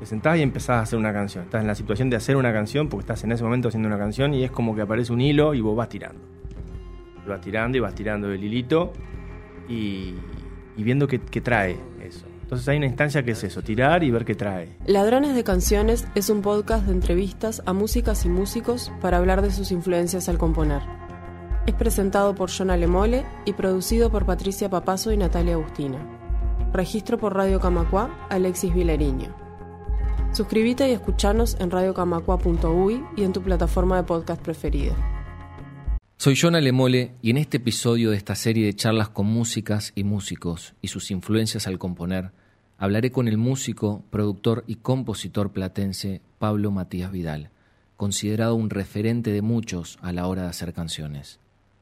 Te sentás y empezás a hacer una canción. Estás en la situación de hacer una canción porque estás en ese momento haciendo una canción y es como que aparece un hilo y vos vas tirando. Y vas tirando y vas tirando el hilito y, viendo qué, qué trae eso. Entonces hay una instancia que es eso, tirar y ver qué trae. Ladrones de Canciones es un podcast de entrevistas a músicas y músicos para hablar de sus influencias al componer. Es presentado por John Alemole y producido por Patricia Papazo y Natalia Agustina. Registro por Radio Camacua, Alexis Vilariño. Suscríbete y escuchanos en radiocamacua.uy y en tu plataforma de podcast preferida. Soy John Alemole y en este episodio de esta serie de charlas con músicas y músicos y sus influencias al componer, hablaré con el músico, productor y compositor platense Pablo Matías Vidal, considerado un referente de muchos a la hora de hacer canciones.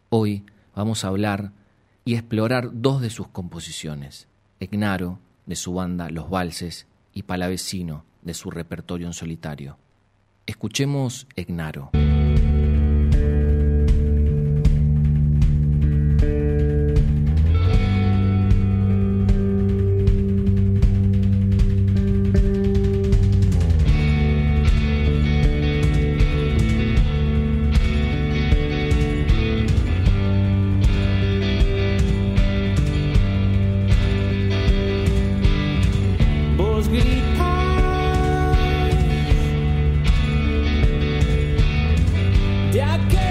Hoy vamos a hablar y explorar dos de sus composiciones, Egnaro, de su banda Los Valses, y Palavecino, de su repertorio en solitario. Escuchemos Egnaro. De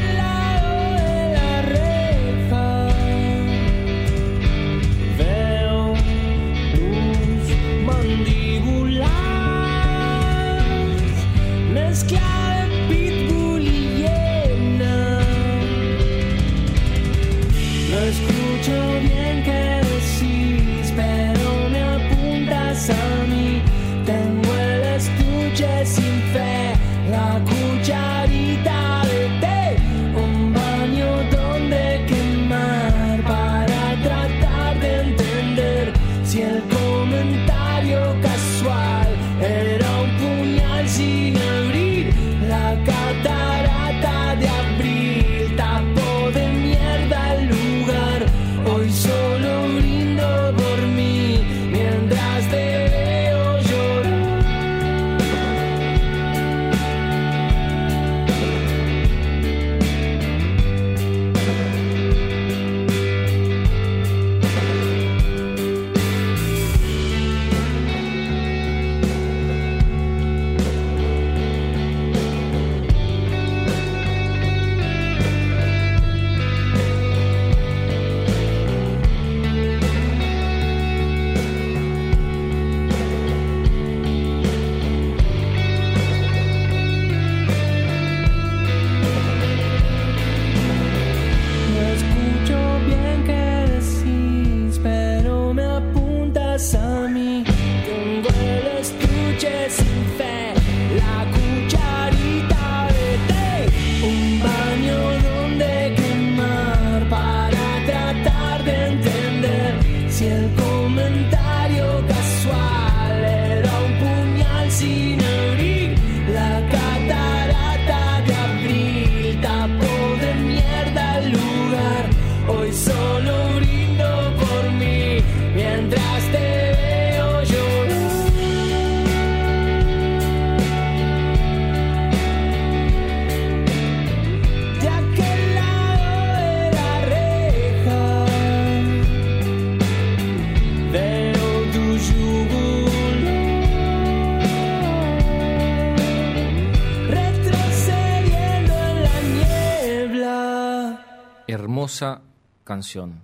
Hermosa canción.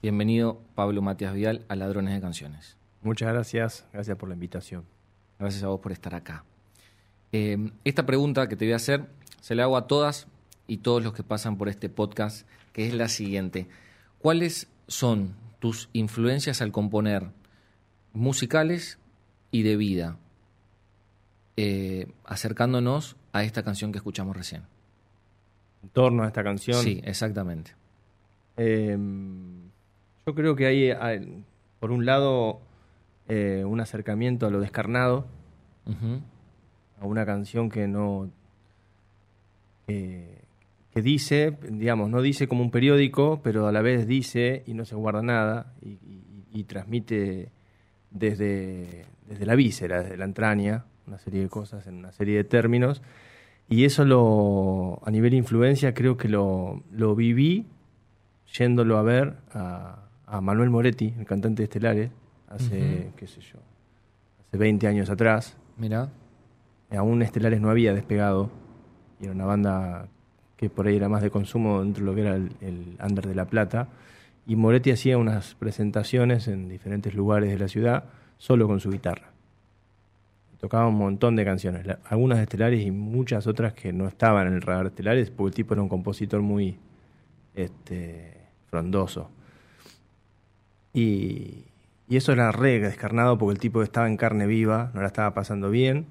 Bienvenido Pablo Matías Vidal a Ladrones de Canciones. Muchas gracias, gracias por la invitación. Gracias a vos por estar acá. Eh, esta pregunta que te voy a hacer se la hago a todas y todos los que pasan por este podcast, que es la siguiente. ¿Cuáles son tus influencias al componer musicales y de vida? Eh, acercándonos a esta canción que escuchamos recién. En torno a esta canción. Sí, exactamente. Eh, yo creo que hay, hay, por un lado, eh, un acercamiento a lo descarnado, a una canción que no. que- que dice, digamos, no dice como un periódico, pero a la vez dice y no se guarda nada y, y- y transmite desde, desde la víscera, desde la entraña, una serie de cosas en una serie de términos. Y eso lo, a nivel influencia, creo que lo, lo viví yéndolo a ver a, a Manuel Moretti, el cantante de Estelares, hace, qué sé yo, hace 20 años atrás. Mira, Aún Estelares no había despegado y era una banda que por ahí era más de consumo dentro de lo que era el, el Under de La Plata. Y Moretti hacía unas presentaciones en diferentes lugares de la ciudad solo con su guitarra. Tocaba un montón de canciones, algunas de Estelares y muchas otras que no estaban en el radar de Estelares porque el tipo era un compositor muy este, frondoso. Y, y eso era re descarnado porque el tipo estaba en carne viva, no la estaba pasando bien.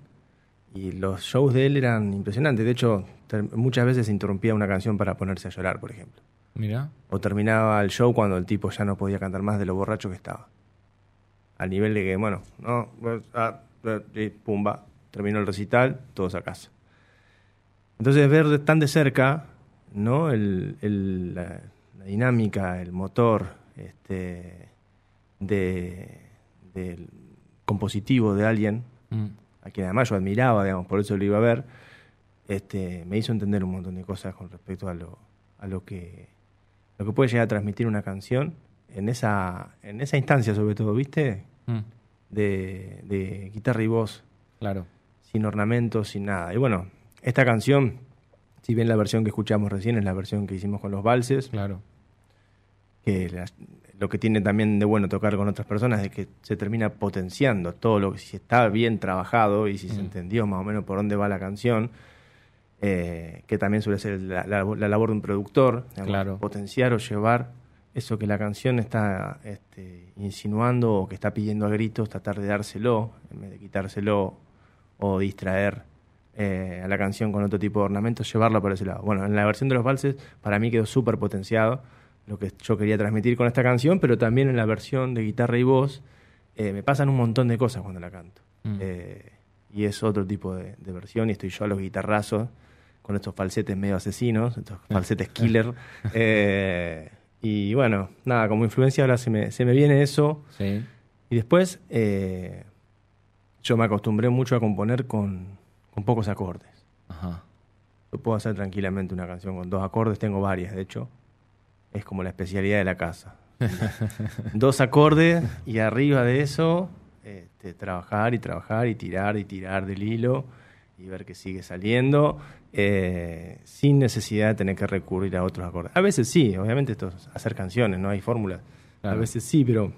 Y los shows de él eran impresionantes. De hecho, muchas veces se interrumpía una canción para ponerse a llorar, por ejemplo. mira, O terminaba el show cuando el tipo ya no podía cantar más de lo borracho que estaba. Al nivel de que, bueno, no, pues, ah, eh, y pumba, terminó el recital, todos a casa. Entonces, ver tan de cerca, ¿no? El, el- la dinámica, el motor, este, de, del compositivo de alguien, Mm, a quien además yo admiraba, digamos, por eso lo iba a ver, este, me hizo entender un montón de cosas con respecto a lo, a lo que lo que puede llegar a transmitir una canción en esa, en esa instancia sobre todo, ¿viste? mm, De, de guitarra y voz, claro, sin ornamentos, sin nada. Y bueno, esta canción, si bien la versión que escuchamos recién es la versión que hicimos con los valses, claro, que la- lo que tiene también de bueno tocar con otras personas es que se termina potenciando todo lo que si está bien trabajado y si se Mm. entendió más o menos por dónde va la canción, eh, que también suele ser la, la- la labor de un productor, digamos, Claro. potenciar o llevar eso que la canción está este, insinuando o que está pidiendo a gritos, tratar de dárselo en vez de quitárselo o distraer eh, a la canción con otro tipo de ornamentos, llevarlo por ese lado. Bueno, en la versión de los valses para mí quedó súper potenciado lo que yo quería transmitir con esta canción, pero también en la versión de guitarra y voz eh, me pasan un montón de cosas cuando la canto. Mm. Eh, y es otro tipo de, de versión y estoy yo a los guitarrazos con estos falsetes medio asesinos, estos falsetes killer. Eh, y bueno, nada, como influencia ahora se me, se me viene eso. sí, Y después yo me acostumbré mucho a componer con, con pocos acordes. ajá, Yo puedo hacer tranquilamente una canción con dos acordes, tengo varias, de hecho. Es como la especialidad de la casa. dos acordes y arriba de eso este, trabajar y trabajar y tirar y tirar del hilo y ver que sigue saliendo eh, sin necesidad de tener que recurrir a otros acordes. A veces sí, obviamente esto es hacer canciones, no hay fórmulas. A veces sí, pero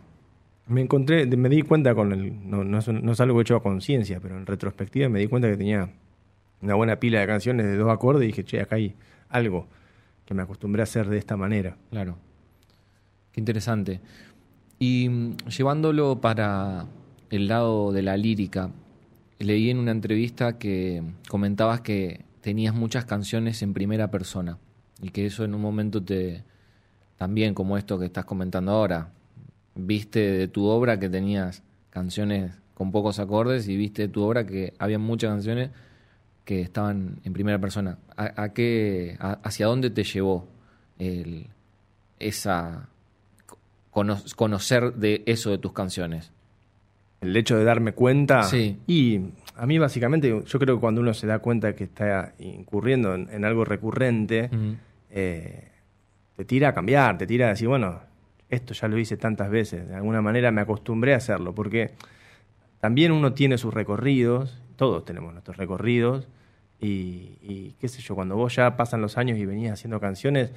me encontré, me di cuenta con el, no, no es, no es algo hecho a conciencia, pero en retrospectiva me di cuenta que tenía una buena pila de canciones de dos acordes y dije, che, acá hay algo que me acostumbré a hacer de esta manera. claro. Qué interesante. Y mm, llevándolo para el lado de la lírica, leí en una entrevista que comentabas que tenías muchas canciones en primera persona y que eso en un momento te también como esto que estás comentando ahora, viste de tu obra que tenías canciones con pocos acordes y viste de tu obra que había muchas canciones que estaban en primera persona. ¿A, a qué, a- ¿Hacia dónde te llevó el- esa cono- conocer de eso de tus canciones? El hecho de darme cuenta. Sí. Y a mí, básicamente, yo creo que cuando uno se da cuenta que está incurriendo en, en algo recurrente, eh, te tira a cambiar, te tira a decir, bueno, esto ya lo hice tantas veces, de alguna manera me acostumbré a hacerlo, porque también uno tiene sus recorridos, todos tenemos nuestros recorridos, y, y qué sé yo, cuando vos ya pasan los años y venías haciendo canciones,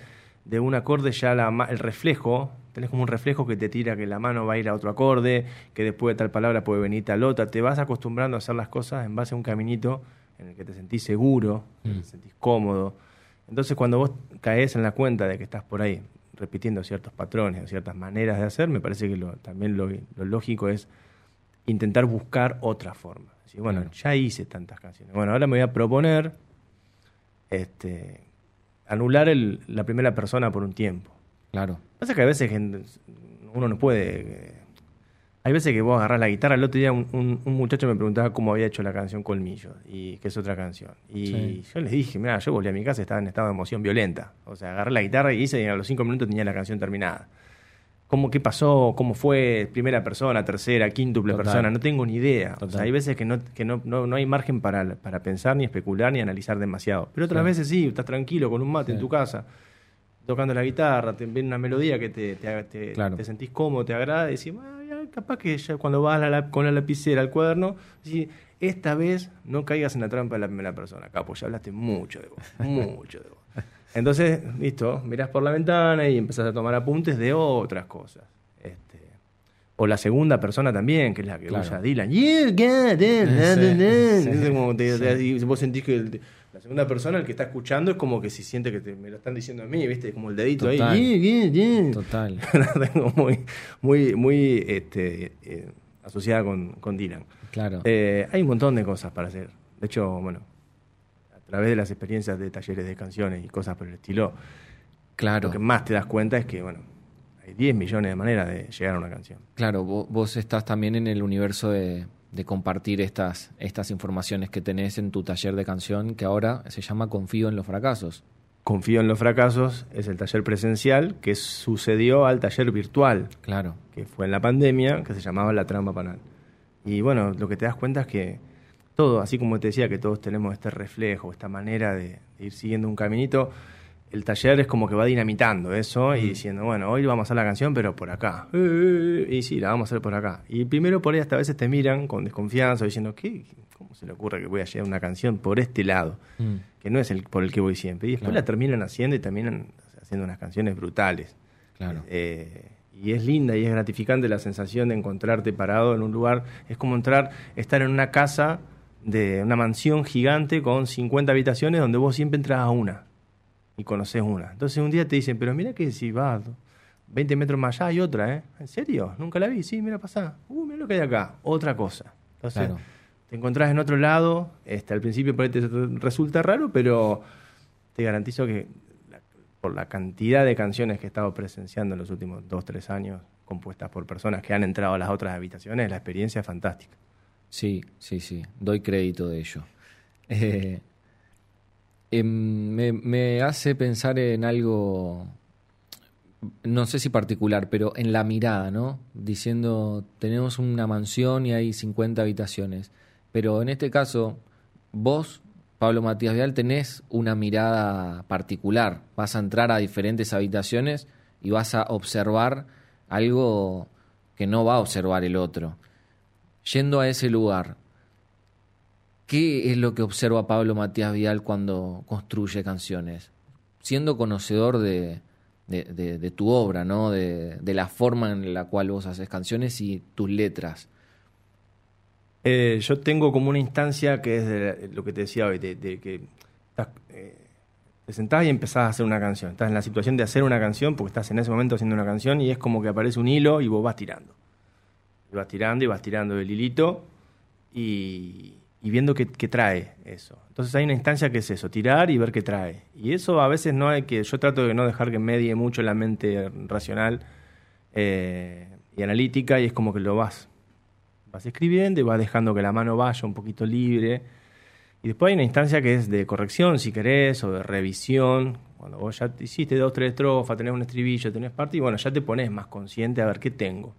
de un acorde ya la el reflejo, tenés como un reflejo que te tira que la mano va a ir a otro acorde, que después de tal palabra puede venir tal otra, te vas acostumbrando a hacer las cosas en base a un caminito en el que te sentís seguro, en el que te sentís cómodo. Entonces cuando vos caes en la cuenta de que estás por ahí repitiendo ciertos patrones o ciertas maneras de hacer, me parece que lo, también lo, lo lógico es intentar buscar otra forma. Bueno, Claro. ya hice tantas canciones. Bueno, ahora me voy a proponer este, anular el- la primera persona por un tiempo. claro. Pasa que a veces uno no puede. eh, Hay veces que vos agarrás la guitarra. El otro día un, un- un muchacho me preguntaba cómo había hecho la canción Colmillo, y que es otra canción. Y Sí. yo les dije, mira, yo volví a mi casa y estaba en estado de emoción violenta. O sea, agarré la guitarra y hice y a los cinco minutos tenía la canción terminada. Cómo qué pasó, cómo fue, primera persona, tercera, quíntuple Total. persona, no tengo ni idea. O sea, hay veces que no, que no, no, no hay margen para, para pensar, ni especular, ni analizar demasiado. Pero otras veces sí, estás tranquilo con un mate Sí. en tu casa, tocando la guitarra, te viene una melodía que te, te, te- Claro. te sentís cómodo, te agrada, y decís, "Ah, capaz que ya cuando vas a la- con la lapicera al cuaderno, decís, esta vez no caigas en la trampa de la primera persona, capo, ya hablaste mucho de vos, mucho de vos. Entonces, listo, mirás por la ventana y empezás a tomar apuntes de otras cosas. Este, o la segunda persona también, que es la que Claro. usa Dylan. You got it. Sí, vos sentís que el- la segunda persona, el que está escuchando, es como que si siente que te- me lo están diciendo a mí, ¿viste? Como el dedito Total. ahí. Yeah, yeah, yeah. Total. Muy, muy, muy este, eh, asociada con, con Dylan. Claro. Eh, hay un montón de cosas para hacer. De hecho, bueno, a través de las experiencias de talleres de canciones y cosas por el estilo, claro. lo que más te das cuenta es que, bueno, hay 10 millones de maneras de llegar a una canción. Claro, vo- vos, estás también en el universo de, de compartir estas, estas informaciones que tenés en tu taller de canción que ahora se llama Confío en los fracasos. Confío en los fracasos es el taller presencial que sucedió al taller virtual, Claro, que fue en la pandemia, que se llamaba La Trampa Panal. Y bueno, lo que te das cuenta es que todo, así como te decía que todos tenemos este reflejo, esta manera de, de ir siguiendo un caminito, el taller es como que va dinamitando eso y diciendo, bueno, hoy vamos a hacer la canción, pero por acá. Eh, eh, eh, Y sí, la vamos a hacer por acá. Y primero por ahí hasta a veces te miran con desconfianza, diciendo, ¿qué? ¿Cómo se le ocurre que voy a llevar una canción por este lado? Mm. Que no es el por el que voy siempre. Y después Claro. la terminan haciendo y terminan haciendo unas canciones brutales. claro. Eh, y es linda y es gratificante la sensación de encontrarte parado en un lugar. Es como entrar, estar en una casa de una mansión gigante con 50 habitaciones donde vos siempre entras a una y conoces una. Entonces un día te dicen, pero mira que si vas 20 metros más allá hay otra, ¿eh? ¿En serio? ¿Nunca la vi? Sí, mira, pasá. Uh, mira lo que hay acá. Otra cosa. Entonces Claro. te encontrás en otro lado. Este, al principio por ahí te resulta raro, pero te garantizo que por la cantidad de canciones que he estado presenciando en los últimos dos, tres años, compuestas por personas que han entrado a las otras habitaciones, la experiencia es fantástica. Sí, sí, sí, doy crédito de ello. Eh, em, me, me hace pensar en algo, no sé si particular, pero en la mirada, ¿no? Diciendo, tenemos una mansión y hay 50 habitaciones. Pero en este caso, vos, Pablo Matías Vial, tenés una mirada particular. Vas a entrar a diferentes habitaciones y vas a observar algo que no va a observar el otro yendo a ese lugar, ¿qué es lo que observa Pablo Matías Vial cuando construye canciones? Siendo conocedor de, tu obra, ¿no? De, la forma en la cual vos haces canciones y tus letras. Eh, yo tengo como una instancia que es de lo que te decía hoy, de, que eh, te sentás y empezás a hacer una canción. Estás en la situación de hacer una canción porque estás en ese momento haciendo una canción y es como que aparece un hilo y vos vas tirando. Y vas tirando y vas tirando el hilito y, y viendo qué, trae eso. Entonces hay una instancia que es eso, tirar y ver qué trae. Y eso a veces no hay que, yo trato de no dejar que medie mucho la mente racional eh, y analítica y es como que lo vas vas escribiendo y vas dejando que la mano vaya un poquito libre. Y después hay una instancia que es de corrección, si querés, o de revisión. Cuando vos ya te hiciste dos, tres estrofas, tenés un estribillo, tenés parte, y bueno, ya te pones más consciente a ver qué tengo.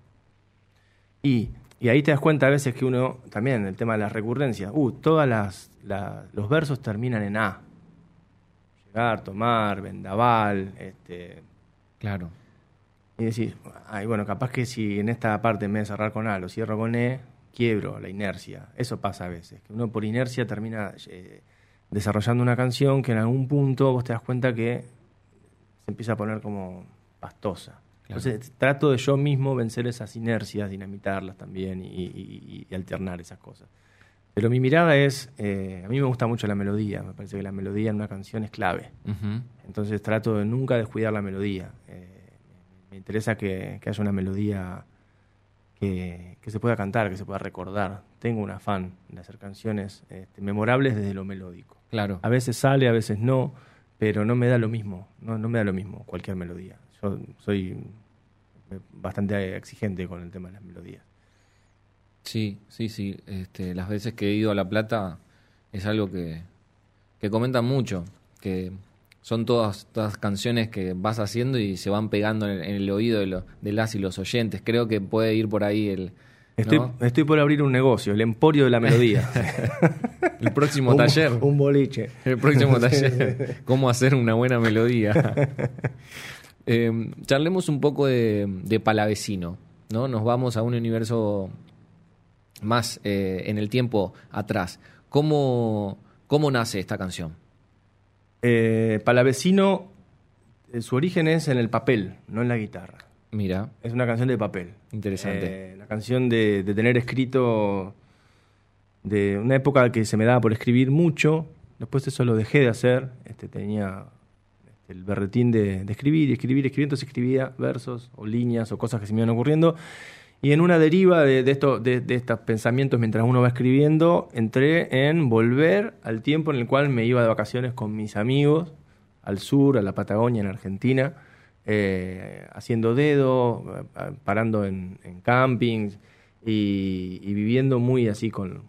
Y, y ahí te das cuenta a veces que uno, también el tema de las recurrencias, uh, todas las, la- los versos terminan en A. Llegar, tomar, vendaval, este, Claro, y decís, ay, bueno, capaz que si en esta parte en vez de cerrar con A lo cierro con E, quiebro la inercia. Eso pasa a veces, que uno por inercia termina eh, desarrollando una canción que en algún punto vos te das cuenta que se empieza a poner como pastosa. Claro. Entonces trato de yo mismo vencer esas inercias, dinamitarlas también y, y- y alternar esas cosas. Pero mi mirada es, eh, a mí me gusta mucho la melodía, me parece que la melodía en una canción es clave. Entonces trato de nunca descuidar la melodía. Eh, me interesa que, que haya una melodía que, que se pueda cantar, que se pueda recordar. Tengo un afán de hacer canciones este, memorables desde lo melódico. claro. A veces sale, a veces no, pero no me da lo mismo. No, no me da lo mismo cualquier melodía. Yo soy bastante exigente con el tema de las melodías. Sí, sí, sí. Este, las veces que he ido a La Plata es algo que, que comentan mucho, que Son todas, todas canciones que vas haciendo y se van pegando en el, en el oído de, lo- de las y los oyentes. Creo que puede ir por ahí el, Estoy, ¿no? estoy por abrir un negocio, el Emporio de la Melodía. el próximo Un- taller. Un boliche. El próximo taller. Cómo hacer una buena melodía. Eh, charlemos un poco de, de Palavecino, ¿no? Nos vamos a un universo más eh, en el tiempo atrás. ¿Cómo, ¿Cómo nace esta canción? Eh, Palavecino, eh, su origen es en el papel, no en la guitarra. Mira, Es una canción de papel. Interesante. La canción de, de tener escrito de una época que se me daba por escribir mucho. Después eso lo dejé de hacer. Este, tenía el berretín de, escribir y escribir, escribir. Entonces escribía versos o líneas o cosas que se me iban ocurriendo. Y en una deriva de, de, esto, de, de estos pensamientos mientras uno va escribiendo, entré en volver al tiempo en el cual me iba de vacaciones con mis amigos al sur, a la Patagonia, en Argentina, eh, haciendo dedo, eh, parando en, campings y viviendo muy así con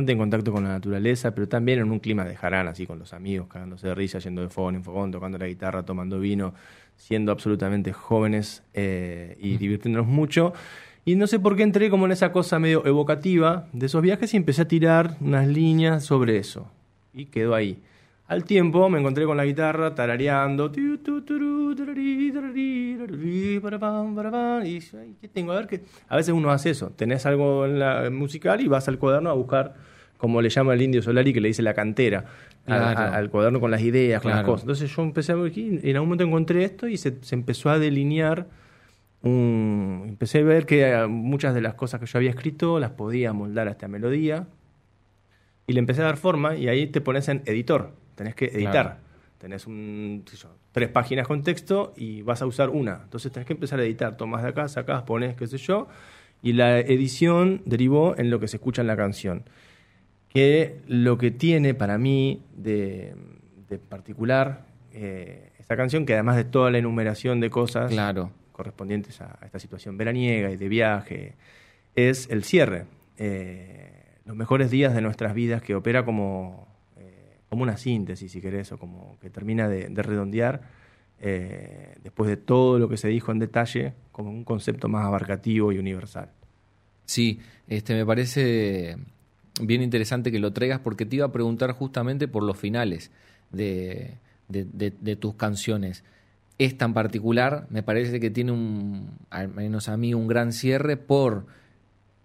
bastante en contacto con la naturaleza, pero también en un clima de jarán, así con los amigos, cagándose de risa, yendo de fogón en fogón, tocando la guitarra, tomando vino, siendo absolutamente jóvenes eh, y divirtiéndonos mucho. Y no sé por qué entré como en esa cosa medio evocativa de esos viajes y empecé a tirar unas líneas sobre eso. Y quedó ahí. Al tiempo me encontré con la guitarra tarareando. Y ¿qué tengo? A ver qué. A veces uno hace eso. Tenés algo en la musical y vas al cuaderno a buscar, como le llama el indio Solari, que le dice la cantera. a- a- Claro. al cuaderno con las ideas, con las cosas. Entonces yo empecé a ver aquí y en algún momento encontré esto y se, se empezó a delinear. Un, empecé a ver que eh, muchas de las cosas que yo había escrito las podía moldar a esta melodía y le empecé a dar forma y ahí te pones en editor, tenés que editar. Claro. Tenés un, qué sé yo, tres páginas con texto y vas a usar una. Entonces tenés que empezar a editar. Tomás de acá, sacás, pones, qué sé yo. Y la edición derivó en lo que se escucha en la canción. Que lo que tiene para mí de, de particular eh, esta canción, que además de toda la enumeración de cosas claro. correspondientes a, a esta situación veraniega y de viaje, es el cierre. Eh, los mejores días de nuestras vidas que opera como, eh, como una síntesis, si querés, o como que termina de, de redondear, después de todo lo que se dijo en detalle, como un concepto más abarcativo y universal. Sí, este me parece bien interesante que lo traigas porque te iba a preguntar justamente por los finales de, tus canciones. Esta en particular me parece que tiene un, al menos a mí, un gran cierre por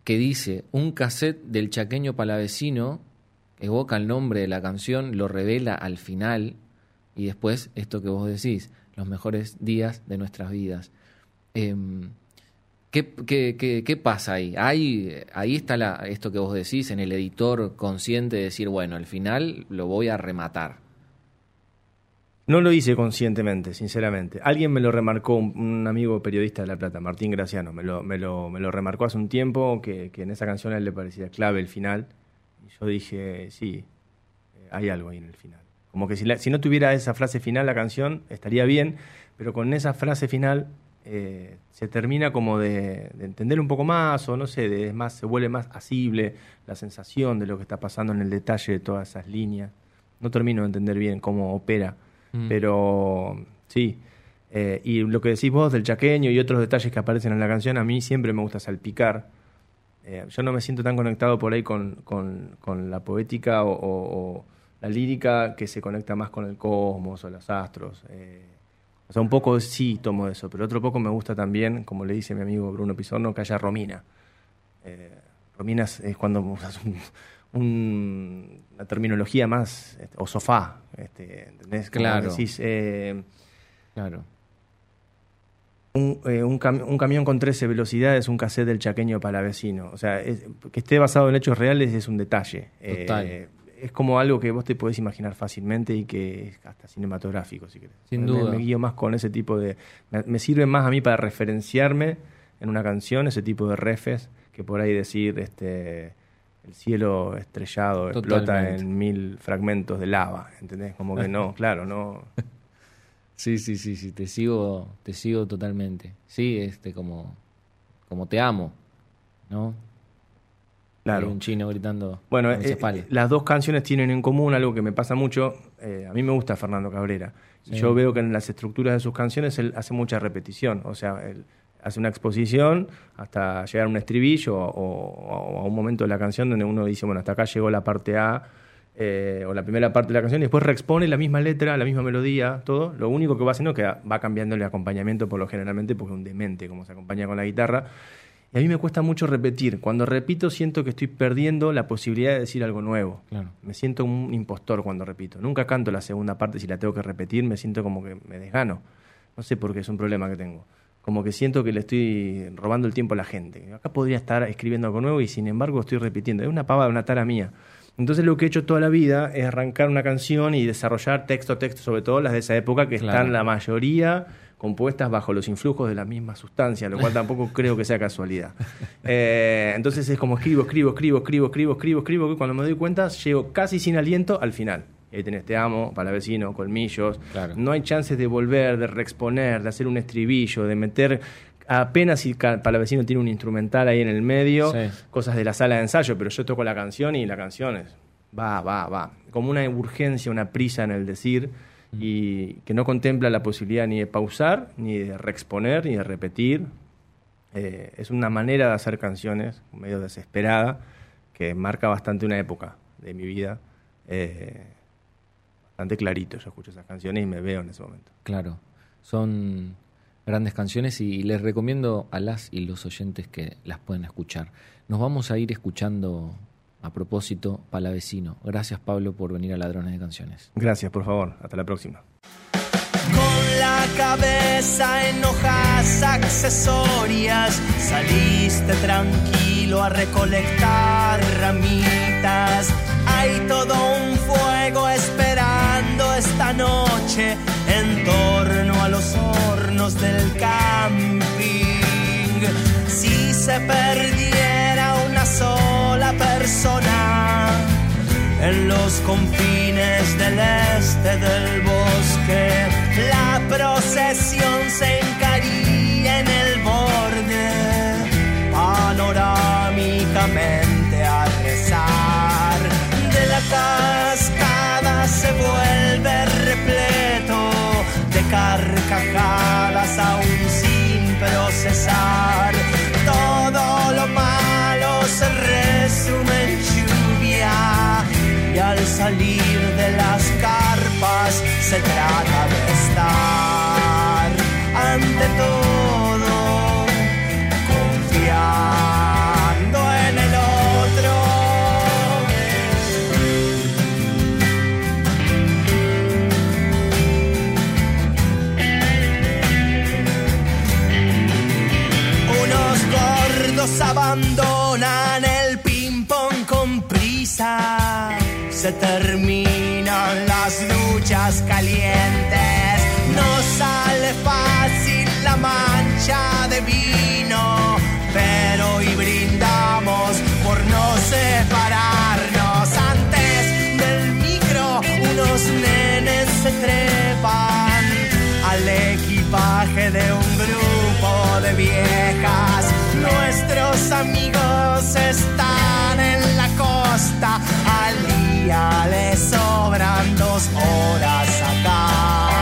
que dice un cassette del chaqueño palavecino, evoca el nombre de la canción, lo revela al final y después esto que vos decís, los mejores días de nuestras vidas. Em, ¿Qué, pasa ahí? Ahí, está esto que vos decís, en el editor consciente de decir, bueno, al final lo voy a rematar. No lo hice conscientemente, sinceramente. Alguien me lo remarcó, un, amigo periodista de La Plata, Martín Graciano, me lo, remarcó hace un tiempo, que, en esa canción a él le parecía clave el final. Y yo dije, sí, eh, hay algo ahí en el final. Como que si no tuviera esa frase final la canción, estaría bien, pero con esa frase final eh, se termina como de, de entender un poco más, o no sé, de, es más, se vuelve más asible la sensación de lo que está pasando en el detalle de todas esas líneas. No termino de entender bien cómo opera. Mm. Pero sí. Eh, y lo que decís vos del chaqueño y otros detalles que aparecen en la canción, a mí siempre me gusta salpicar. Eh, yo no me siento tan conectado por ahí con, con- con la poética o, o- o la lírica que se conecta más con el cosmos o los astros. Eh, o sea, un poco sí tomo eso, pero otro poco me gusta también, como le dice mi amigo Bruno Pizorno, que haya Romina. Eh, Romina es, cuando usas un- un- una terminología más, este, o sofá, este, ¿entendés? Claro. decís, eh, Claro. un, eh, un cam- un camión con 13 velocidades, un cassette del chaqueño palavecino. O sea, es- que esté basado en hechos reales es un detalle. Eh, Total. Es como algo que vos te podés imaginar fácilmente y que es hasta cinematográfico, si querés. Sin Me- duda. Me, guío más con ese tipo de... Me, me sirve más a mí para referenciarme en una canción, ese tipo de refes, que por ahí decir, este... El cielo estrellado explota en mil fragmentos de lava, ¿entendés? Como que no, claro, no... Sí, sí, sí, sí, te sigo, te sigo totalmente. Sí, este, como, como te amo, ¿no? Claro. Hay un chino gritando Bueno, eh, espalda. las dos canciones tienen en común algo que me pasa mucho. eh, a mí me gusta Fernando Cabrera. Sí. yo veo que en las estructuras de sus canciones él hace mucha repetición. O sea, él hace una exposición hasta llegar a un estribillo o, o a un momento de la canción donde uno dice, bueno, hasta acá llegó la parte A eh, o la primera parte de la canción y después reexpone la misma letra, la misma melodía, todo. Lo único que va haciendo es que va cambiando el acompañamiento por lo generalmente porque es un demente como se acompaña con la guitarra. Y a mí me cuesta mucho repetir. Cuando repito siento que estoy perdiendo la posibilidad de decir algo nuevo. Claro. Me siento un impostor cuando repito. Nunca canto la segunda parte si la tengo que repetir, me siento como que me desgano. No sé por qué es un problema que tengo. Como que siento que le estoy robando el tiempo a la gente. Acá podría estar escribiendo algo nuevo y sin embargo estoy repitiendo. Es una pavada, una tara mía. Entonces lo que he hecho toda la vida es arrancar una canción y desarrollar texto a texto, sobre todo las de esa época, que Claro. están la mayoría compuestas bajo los influjos de la misma sustancia, lo cual tampoco creo que sea casualidad. Eh, entonces es como escribo, escribo, escribo, escribo, escribo, escribo, escribo, que cuando me doy cuenta llego casi sin aliento al final. Ahí tenés Te amo, para vecino, colmillos. Claro. No hay chances de volver, de reexponer, de hacer un estribillo, de meter apenas si ca- para vecino tiene un instrumental ahí en el medio, Sí. cosas de la sala de ensayo, pero yo toco la canción y la canción es va, va, va. Como una urgencia, una prisa en el decir y que no contempla la posibilidad ni de pausar, ni de reexponer, ni de repetir. Eh, es una manera de hacer canciones medio desesperada que marca bastante una época de mi vida. Eh, bastante clarito, yo escucho esas canciones y me veo en ese momento. Claro, son grandes canciones y les recomiendo a las y los oyentes que las puedan escuchar. Nos vamos a ir escuchando a propósito Palavecino. Gracias Pablo por venir a Ladrones de Canciones. Gracias, por favor. Hasta la próxima. Con la cabeza en hojas accesorias, saliste tranquilo a recolectar ramitas. Hay todo un fuego esperando esta noche en torno a los hornos del camping. Si se perdiera los confines del este del bosque. La procesión se salir de las carpas se trata de estar ante todo confiando en el otro. Unos gordos abandonan el ping-pong con prisa. Se terminan las duchas calientes. No sale fácil la mancha de vino. Pero hoy brindamos por no separarnos. Antes del micro, unos nenes se trepan al equipaje de un grupo de viejas. Nuestros amigos están en la costa, día les sobran dos horas acá.